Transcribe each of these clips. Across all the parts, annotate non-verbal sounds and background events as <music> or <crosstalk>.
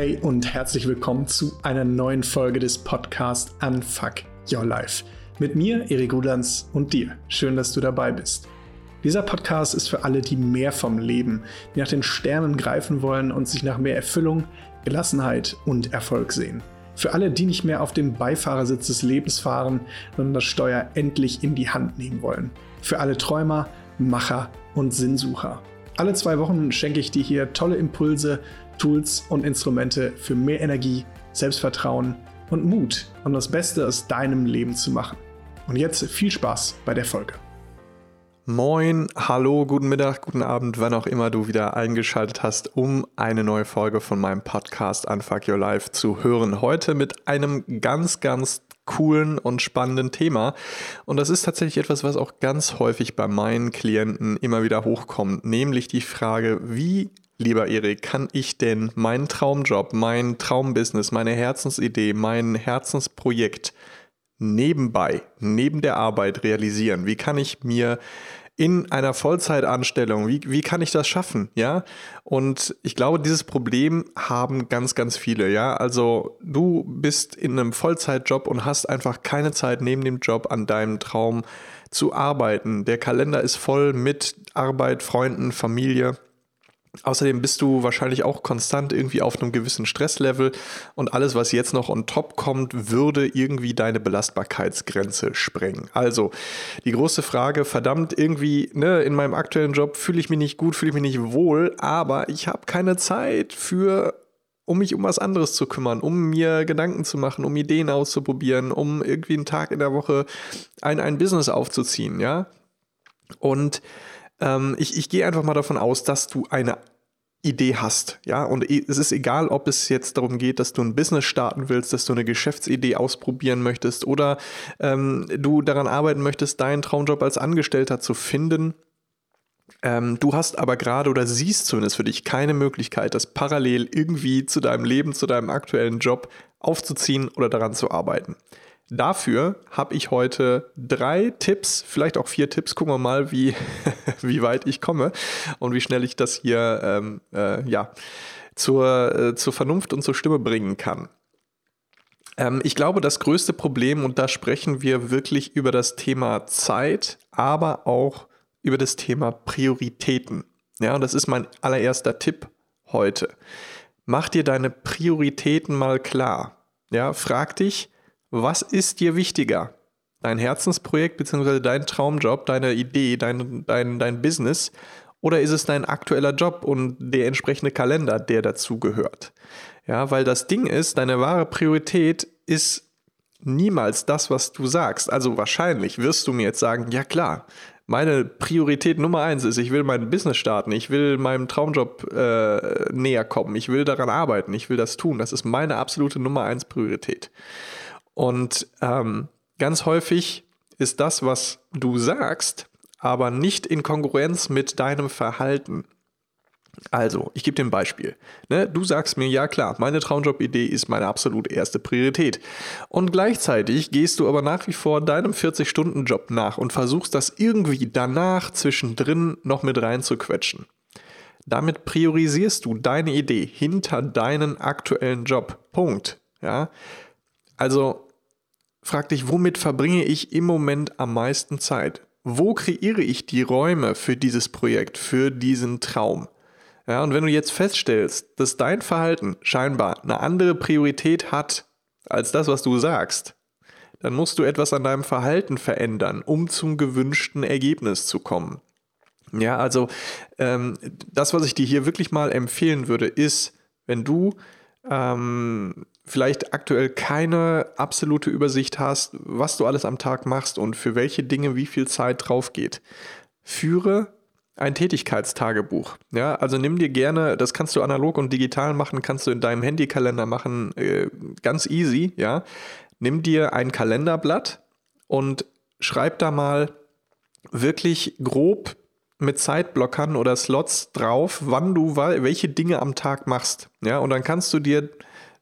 Hey und herzlich willkommen zu einer neuen Folge des Podcasts Unfuck Your Life. Mit mir, Erik Rudans und dir. Schön, dass du dabei bist. Dieser Podcast ist für alle, die mehr vom Leben, die nach den Sternen greifen wollen und sich nach mehr Erfüllung, Gelassenheit und Erfolg sehen. Für alle, die nicht mehr auf dem Beifahrersitz des Lebens fahren, sondern das Steuer endlich in die Hand nehmen wollen. Für alle Träumer, Macher und Sinnsucher. Alle zwei Wochen schenke ich dir hier tolle Impulse, Tools und Instrumente für mehr Energie, Selbstvertrauen und Mut, um das Beste aus deinem Leben zu machen. Und jetzt viel Spaß bei der Folge. Moin, hallo, guten Mittag, guten Abend, wann auch immer du wieder eingeschaltet hast, um eine neue Folge von meinem Podcast Unfuck Your Life zu hören. Heute mit einem ganz, ganz coolen und spannenden Thema. Und das ist tatsächlich etwas, was auch ganz häufig bei meinen Klienten immer wieder hochkommt, nämlich die Frage, wie lieber Erik, kann ich denn meinen Traumjob, mein Traumbusiness, meine Herzensidee, mein Herzensprojekt nebenbei, neben der Arbeit realisieren? Wie kann ich mir in einer Vollzeitanstellung, wie, wie kann ich das schaffen? Ja, und ich glaube, dieses Problem haben ganz, ganz viele. Ja, also du bist in einem Vollzeitjob und hast einfach keine Zeit neben dem Job an deinem Traum zu arbeiten. Der Kalender ist voll mit Arbeit, Freunden, Familie. Außerdem bist du wahrscheinlich auch konstant irgendwie auf einem gewissen Stresslevel und alles, was jetzt noch on top kommt, würde irgendwie deine Belastbarkeitsgrenze sprengen. Also die große Frage, verdammt, irgendwie ne, in meinem aktuellen Job fühle ich mich nicht gut, fühle ich mich nicht wohl, aber ich habe keine Zeit für um mich um was anderes zu kümmern, um mir Gedanken zu machen, um Ideen auszuprobieren, um irgendwie einen Tag in der Woche ein, ein Business aufzuziehen, ja. Und ähm, ich, ich gehe einfach mal davon aus, dass du eine Idee hast, ja, und es ist egal, ob es jetzt darum geht, dass du ein Business starten willst, dass du eine Geschäftsidee ausprobieren möchtest oder ähm, du daran arbeiten möchtest, deinen Traumjob als Angestellter zu finden. Ähm, du hast aber gerade oder siehst zumindest für dich keine Möglichkeit, das parallel irgendwie zu deinem Leben, zu deinem aktuellen Job aufzuziehen oder daran zu arbeiten. Dafür habe ich heute drei Tipps, vielleicht auch vier Tipps. Gucken wir mal, wie, <laughs> wie weit ich komme und wie schnell ich das hier ähm, äh, ja, zur, äh, zur Vernunft und zur Stimme bringen kann. Ähm, ich glaube, das größte Problem, und da sprechen wir wirklich über das Thema Zeit, aber auch über das Thema Prioritäten. Ja, das ist mein allererster Tipp heute. Mach dir deine Prioritäten mal klar. Ja, frag dich, was ist dir wichtiger? Dein Herzensprojekt bzw. dein Traumjob, deine Idee, dein, dein, dein Business? Oder ist es dein aktueller Job und der entsprechende Kalender, der dazu gehört? Ja, weil das Ding ist, deine wahre Priorität ist niemals das, was du sagst. Also wahrscheinlich wirst du mir jetzt sagen, ja klar, meine Priorität Nummer eins ist, ich will mein Business starten, ich will meinem Traumjob äh, näher kommen, ich will daran arbeiten, ich will das tun. Das ist meine absolute Nummer eins Priorität. Und ähm, ganz häufig ist das, was du sagst, aber nicht in Konkurrenz mit deinem Verhalten. Also, ich gebe dir ein Beispiel. Ne, du sagst mir, ja klar, meine Traumjob-Idee ist meine absolut erste Priorität. Und gleichzeitig gehst du aber nach wie vor deinem 40-Stunden-Job nach und versuchst das irgendwie danach zwischendrin noch mit reinzuquetschen. Damit priorisierst du deine Idee hinter deinen aktuellen Job. Punkt. Ja? Also frag dich, womit verbringe ich im Moment am meisten Zeit? Wo kreiere ich die Räume für dieses Projekt, für diesen Traum? Ja, und wenn du jetzt feststellst, dass dein Verhalten scheinbar eine andere Priorität hat als das, was du sagst, dann musst du etwas an deinem Verhalten verändern, um zum gewünschten Ergebnis zu kommen. Ja, also ähm, das, was ich dir hier wirklich mal empfehlen würde, ist, wenn du ähm, vielleicht aktuell keine absolute Übersicht hast, was du alles am Tag machst und für welche Dinge wie viel Zeit drauf geht, führe ein Tätigkeitstagebuch. Ja, also nimm dir gerne, das kannst du analog und digital machen, kannst du in deinem Handykalender machen, äh, ganz easy, ja. Nimm dir ein Kalenderblatt und schreib da mal wirklich grob mit Zeitblockern oder Slots drauf, wann du welche Dinge am Tag machst. Ja, und dann kannst du dir,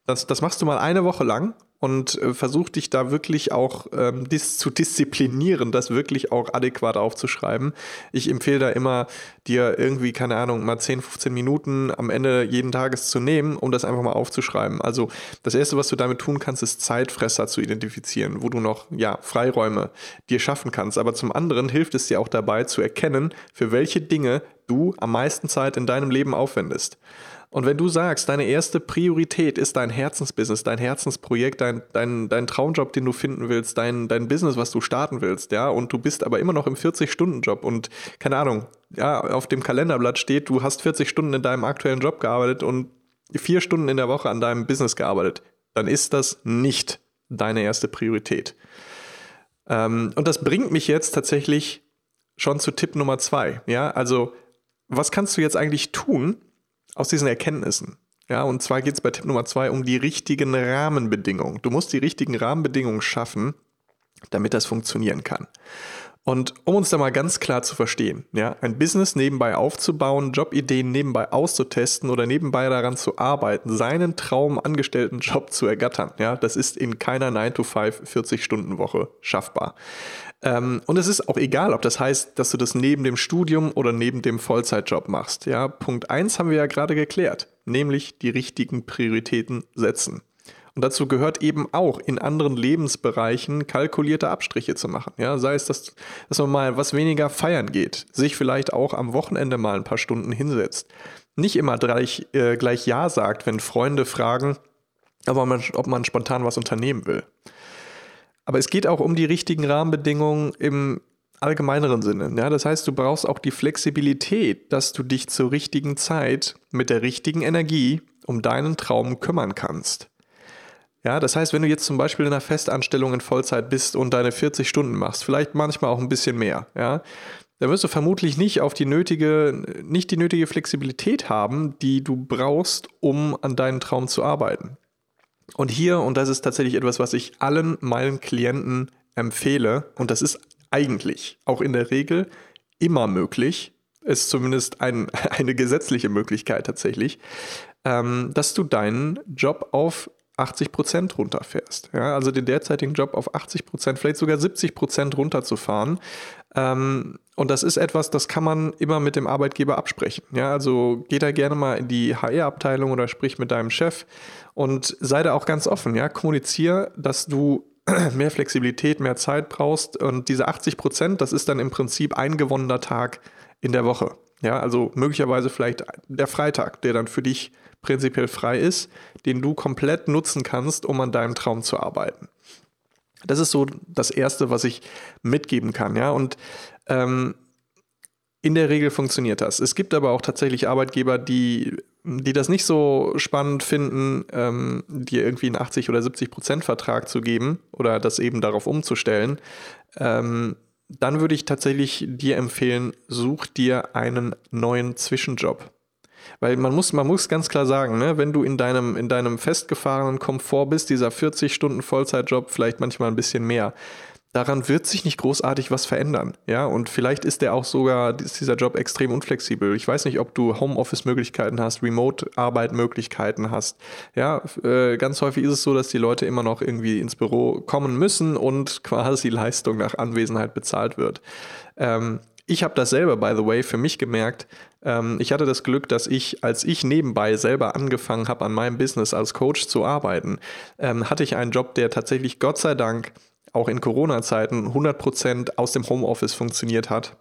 das, das machst du mal eine Woche lang und äh, versuch dich da wirklich auch ähm, dis zu disziplinieren, das wirklich auch adäquat aufzuschreiben. Ich empfehle da immer, dir irgendwie, keine Ahnung, mal 10, 15 Minuten am Ende jeden Tages zu nehmen, um das einfach mal aufzuschreiben. Also das Erste, was du damit tun kannst, ist Zeitfresser zu identifizieren, wo du noch ja, Freiräume dir schaffen kannst. Aber zum anderen hilft es dir auch dabei zu erkennen, für welche Dinge du am meisten Zeit in deinem Leben aufwendest. Und wenn du sagst, deine erste Priorität ist dein Herzensbusiness, dein Herzensprojekt, dein, dein, dein Traumjob, den du finden willst, dein, dein Business, was du starten willst, ja, und du bist aber immer noch im 40-Stunden-Job und keine Ahnung, ja, auf dem Kalenderblatt steht, du hast 40 Stunden in deinem aktuellen Job gearbeitet und vier Stunden in der Woche an deinem Business gearbeitet, dann ist das nicht deine erste Priorität. Ähm, und das bringt mich jetzt tatsächlich schon zu Tipp Nummer zwei. Ja, also was kannst du jetzt eigentlich tun, aus diesen Erkenntnissen. Ja, und zwar geht es bei Tipp Nummer zwei um die richtigen Rahmenbedingungen. Du musst die richtigen Rahmenbedingungen schaffen, damit das funktionieren kann. Und um uns da mal ganz klar zu verstehen, ja, ein Business nebenbei aufzubauen, Jobideen nebenbei auszutesten oder nebenbei daran zu arbeiten, seinen Traum angestellten Job zu ergattern, ja, das ist in keiner 9-to-5 40-Stunden-Woche schaffbar. Ähm, und es ist auch egal, ob das heißt, dass du das neben dem Studium oder neben dem Vollzeitjob machst. Ja, Punkt 1 haben wir ja gerade geklärt, nämlich die richtigen Prioritäten setzen. Und dazu gehört eben auch in anderen Lebensbereichen kalkulierte Abstriche zu machen. Ja, sei es, dass, dass man mal was weniger feiern geht, sich vielleicht auch am Wochenende mal ein paar Stunden hinsetzt. Nicht immer gleich, äh, gleich Ja sagt, wenn Freunde fragen, ob man, ob man spontan was unternehmen will. Aber es geht auch um die richtigen Rahmenbedingungen im allgemeineren Sinne. Ja, das heißt, du brauchst auch die Flexibilität, dass du dich zur richtigen Zeit mit der richtigen Energie um deinen Traum kümmern kannst. Ja, das heißt, wenn du jetzt zum Beispiel in einer Festanstellung in Vollzeit bist und deine 40 Stunden machst, vielleicht manchmal auch ein bisschen mehr, ja, dann wirst du vermutlich nicht auf die nötige, nicht die nötige Flexibilität haben, die du brauchst, um an deinen Traum zu arbeiten. Und hier, und das ist tatsächlich etwas, was ich allen meinen Klienten empfehle, und das ist eigentlich auch in der Regel immer möglich, ist zumindest ein, <laughs> eine gesetzliche Möglichkeit tatsächlich, ähm, dass du deinen Job auf 80 Prozent runterfährst. Ja, also den derzeitigen Job auf 80 Prozent, vielleicht sogar 70 Prozent runterzufahren. Ähm, und das ist etwas, das kann man immer mit dem Arbeitgeber absprechen. Ja, also geh da gerne mal in die HR-Abteilung oder sprich mit deinem Chef und sei da auch ganz offen. Ja, kommuniziere, dass du <clears throat> mehr Flexibilität, mehr Zeit brauchst. Und diese 80 Prozent, das ist dann im Prinzip ein gewonnener Tag in der Woche. Ja, also möglicherweise vielleicht der Freitag, der dann für dich prinzipiell frei ist, den du komplett nutzen kannst, um an deinem Traum zu arbeiten. Das ist so das Erste, was ich mitgeben kann, ja. Und ähm, in der Regel funktioniert das. Es gibt aber auch tatsächlich Arbeitgeber, die, die das nicht so spannend finden, ähm, dir irgendwie einen 80 oder 70 Prozent Vertrag zu geben oder das eben darauf umzustellen. Ähm, dann würde ich tatsächlich dir empfehlen, such dir einen neuen Zwischenjob. Weil man muss, man muss ganz klar sagen, ne, wenn du in deinem, in deinem festgefahrenen Komfort bist, dieser 40 Stunden Vollzeitjob, vielleicht manchmal ein bisschen mehr, daran wird sich nicht großartig was verändern. Ja, und vielleicht ist der auch sogar, ist dieser Job extrem unflexibel. Ich weiß nicht, ob du Homeoffice-Möglichkeiten hast, Remote-Arbeit-Möglichkeiten hast. Ja, äh, ganz häufig ist es so, dass die Leute immer noch irgendwie ins Büro kommen müssen und <laughs> quasi Leistung nach Anwesenheit bezahlt wird. Ähm, ich habe das selber, by the way, für mich gemerkt. Ähm, ich hatte das Glück, dass ich, als ich nebenbei selber angefangen habe, an meinem Business als Coach zu arbeiten, ähm, hatte ich einen Job, der tatsächlich Gott sei Dank auch in Corona-Zeiten 100% aus dem Homeoffice funktioniert hat.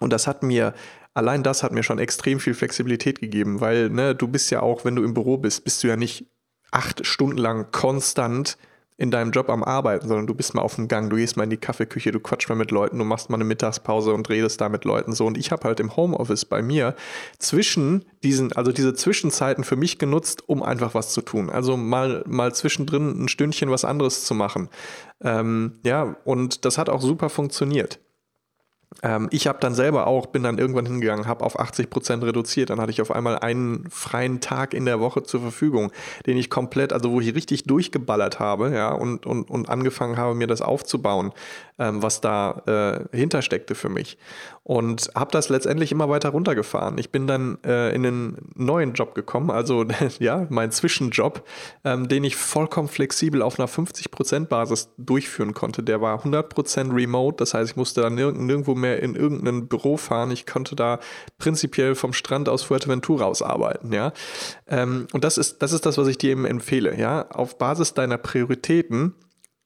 Und das hat mir, allein das hat mir schon extrem viel Flexibilität gegeben, weil ne, du bist ja auch, wenn du im Büro bist, bist du ja nicht acht Stunden lang konstant in deinem Job am Arbeiten, sondern du bist mal auf dem Gang, du gehst mal in die Kaffeeküche, du quatschst mal mit Leuten, du machst mal eine Mittagspause und redest da mit Leuten so. Und ich habe halt im Homeoffice bei mir zwischen diesen, also diese Zwischenzeiten für mich genutzt, um einfach was zu tun. Also mal, mal zwischendrin ein Stündchen was anderes zu machen. Ähm, ja, und das hat auch super funktioniert. Ähm, ich habe dann selber auch, bin dann irgendwann hingegangen, habe auf 80 Prozent reduziert. Dann hatte ich auf einmal einen freien Tag in der Woche zur Verfügung, den ich komplett, also wo ich richtig durchgeballert habe, ja, und, und, und angefangen habe, mir das aufzubauen, ähm, was da äh, hintersteckte für mich. Und habe das letztendlich immer weiter runtergefahren. Ich bin dann äh, in einen neuen Job gekommen, also <laughs> ja, mein Zwischenjob, ähm, den ich vollkommen flexibel auf einer 50%-Basis durchführen konnte. Der war 100% remote, das heißt, ich musste dann nirg nirgendwo mehr in irgendein Büro fahren. Ich konnte da prinzipiell vom Strand aus Fuerteventura aus arbeiten, ja. Ähm, und das ist, das ist das, was ich dir eben empfehle, ja. Auf Basis deiner Prioritäten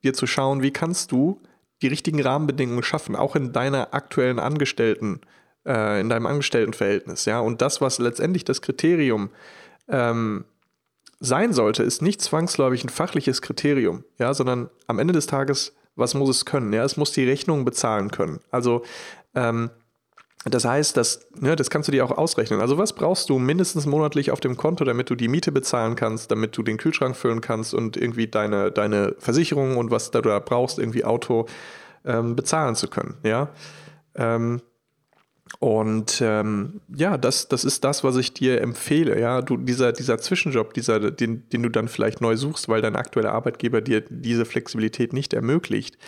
dir zu schauen, wie kannst du die richtigen Rahmenbedingungen schaffen, auch in deiner aktuellen Angestellten, äh, in deinem Angestelltenverhältnis, ja. Und das, was letztendlich das Kriterium ähm, sein sollte, ist nicht zwangsläufig ein fachliches Kriterium, ja, sondern am Ende des Tages, was muss es können? Ja, es muss die Rechnung bezahlen können. Also ähm, das heißt, das, ne, das kannst du dir auch ausrechnen. Also was brauchst du mindestens monatlich auf dem Konto, damit du die Miete bezahlen kannst, damit du den Kühlschrank füllen kannst und irgendwie deine, deine Versicherung und was du da brauchst, irgendwie Auto ähm, bezahlen zu können. Ja. Ähm, und ähm, ja, das, das ist das, was ich dir empfehle. Ja, du, dieser, dieser Zwischenjob, dieser, den, den du dann vielleicht neu suchst, weil dein aktueller Arbeitgeber dir diese Flexibilität nicht ermöglicht,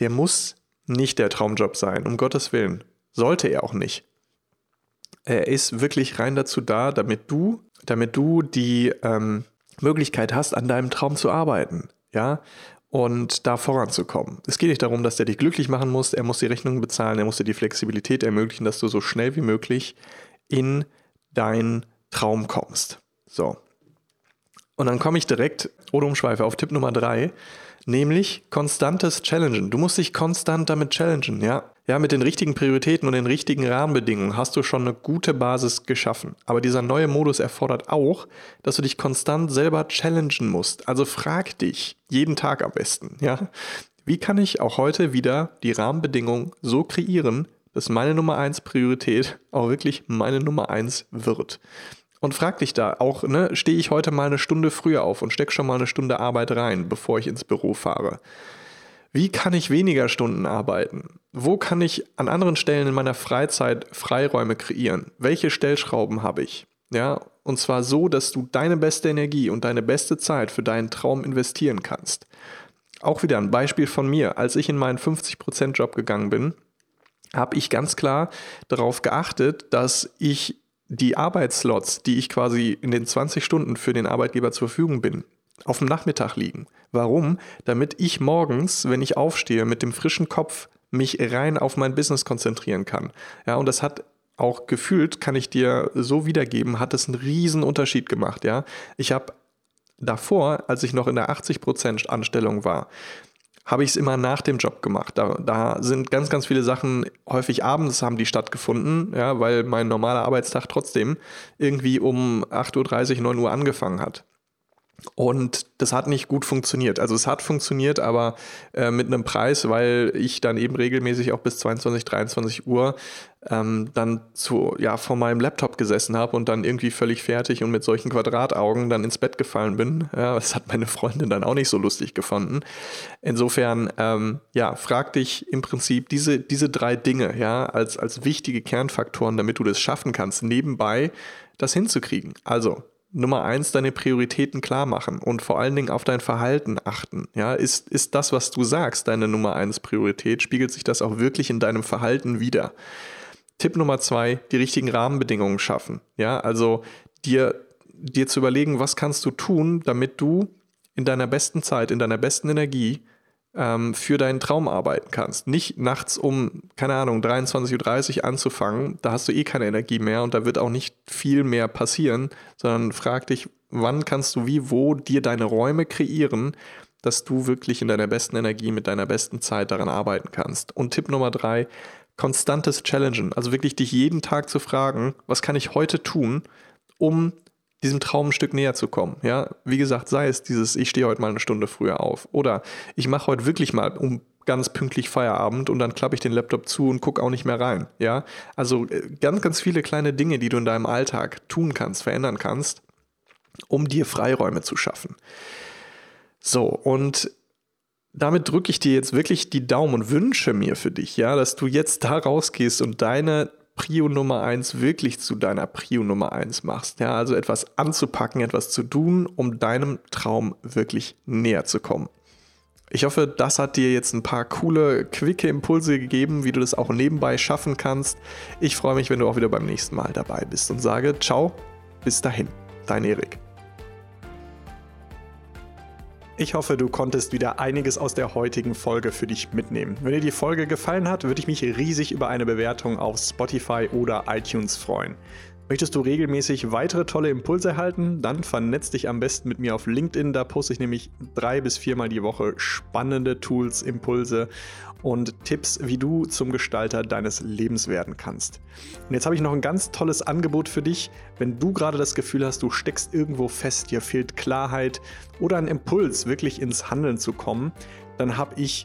der muss nicht der Traumjob sein, um Gottes Willen. Sollte er auch nicht. Er ist wirklich rein dazu da, damit du, damit du die ähm, Möglichkeit hast, an deinem Traum zu arbeiten. Ja, und da voranzukommen. Es geht nicht darum, dass der dich glücklich machen muss, er muss die Rechnungen bezahlen, er muss dir die Flexibilität ermöglichen, dass du so schnell wie möglich in deinen Traum kommst. So. Und dann komme ich direkt ohne Umschweife auf Tipp Nummer drei nämlich konstantes Challengen. Du musst dich konstant damit challengen, ja. Ja, mit den richtigen Prioritäten und den richtigen Rahmenbedingungen hast du schon eine gute Basis geschaffen. Aber dieser neue Modus erfordert auch, dass du dich konstant selber challengen musst. Also frag dich jeden Tag am besten, ja. Wie kann ich auch heute wieder die Rahmenbedingungen so kreieren, dass meine Nummer eins Priorität auch wirklich meine Nummer eins wird? und frag dich da auch, ne, stehe ich heute mal eine Stunde früher auf und stecke schon mal eine Stunde Arbeit rein, bevor ich ins Büro fahre. Wie kann ich weniger Stunden arbeiten? Wo kann ich an anderen Stellen in meiner Freizeit Freiräume kreieren? Welche Stellschrauben habe ich? Ja, und zwar so, dass du deine beste Energie und deine beste Zeit für deinen Traum investieren kannst. Auch wieder ein Beispiel von mir. Als ich in meinen 50%-Job gegangen bin, habe ich ganz klar darauf geachtet, dass ich die Arbeitsslots, die ich quasi in den 20 Stunden für den Arbeitgeber zur Verfügung bin, auf dem Nachmittag liegen. Warum? Damit ich morgens, wenn ich aufstehe, mit dem frischen Kopf mich rein auf mein Business konzentrieren kann. Ja, und das hat auch gefühlt, kann ich dir so wiedergeben, hat es einen riesen Unterschied gemacht. Ja, ich habe davor, als ich noch in der 80% Anstellung war, habe ich es immer nach dem Job gemacht. Da, da, sind ganz, ganz viele Sachen, häufig abends haben die stattgefunden, ja, weil mein normaler Arbeitstag trotzdem irgendwie um 8.30 Uhr, 9 Uhr angefangen hat. Und das hat nicht gut funktioniert. Also es hat funktioniert, aber äh, mit einem Preis, weil ich dann eben regelmäßig auch bis 22, 23 Uhr ähm, dann zu, ja, vor meinem Laptop gesessen habe und dann irgendwie völlig fertig und mit solchen Quadrataugen dann ins Bett gefallen bin. Ja, das hat meine Freundin dann auch nicht so lustig gefunden. Insofern, ähm, ja, frag dich im Prinzip diese, diese drei Dinge, ja, als, als wichtige Kernfaktoren, damit du das schaffen kannst, nebenbei das hinzukriegen. Also, Nummer eins, deine Prioritäten klar machen und vor allen Dingen auf dein Verhalten achten. Ja, ist, ist das, was du sagst, deine Nummer eins Priorität? Spiegelt sich das auch wirklich in deinem Verhalten wieder? Tipp Nummer zwei, die richtigen Rahmenbedingungen schaffen. Ja, also dir, dir zu überlegen, was kannst du tun, damit du in deiner besten Zeit, in deiner besten Energie ähm, für deinen Traum arbeiten kannst. Nicht nachts um, keine Ahnung, 23.30 Uhr anzufangen, da hast du eh keine Energie mehr und da wird auch nicht viel mehr passieren, sondern frag dich, wann kannst du wie, wo dir deine Räume kreieren, dass du wirklich in deiner besten Energie mit deiner besten Zeit daran arbeiten kannst. Und Tipp Nummer drei, konstantes Challengen. Also wirklich dich jeden Tag zu fragen, was kann ich heute tun, um diesem Traum ein Stück näher zu kommen. Ja, wie gesagt, sei es dieses, ich stehe heute mal eine Stunde früher auf oder ich mache heute wirklich mal um ganz pünktlich Feierabend und dann klappe ich den Laptop zu und gucke auch nicht mehr rein. Ja, also äh, ganz, ganz viele kleine Dinge, die du in deinem Alltag tun kannst, verändern kannst, um dir Freiräume zu schaffen. So, und damit drücke ich dir jetzt wirklich die Daumen und wünsche mir für dich, ja, dass du jetzt da rausgehst und deine Prio Nummer 1 wirklich zu deiner Prio Nummer 1 machst. Ja, also etwas anzupacken, etwas zu tun, um deinem Traum wirklich näher zu kommen. Ich hoffe, das hat dir jetzt ein paar coole, quicke Impulse gegeben, wie du das auch nebenbei schaffen kannst. Ich freue mich, wenn du auch wieder beim nächsten Mal dabei bist und sage ciao, bis dahin, dein Erik. Ich hoffe, du konntest wieder einiges aus der heutigen Folge für dich mitnehmen. Wenn dir die Folge gefallen hat, würde ich mich riesig über eine Bewertung auf Spotify oder iTunes freuen. Möchtest du regelmäßig weitere tolle Impulse erhalten? Dann vernetz dich am besten mit mir auf LinkedIn. Da poste ich nämlich drei bis viermal die Woche spannende Tools, Impulse und Tipps, wie du zum Gestalter deines Lebens werden kannst. Und jetzt habe ich noch ein ganz tolles Angebot für dich. Wenn du gerade das Gefühl hast, du steckst irgendwo fest, dir fehlt Klarheit oder ein Impuls, wirklich ins Handeln zu kommen, dann habe ich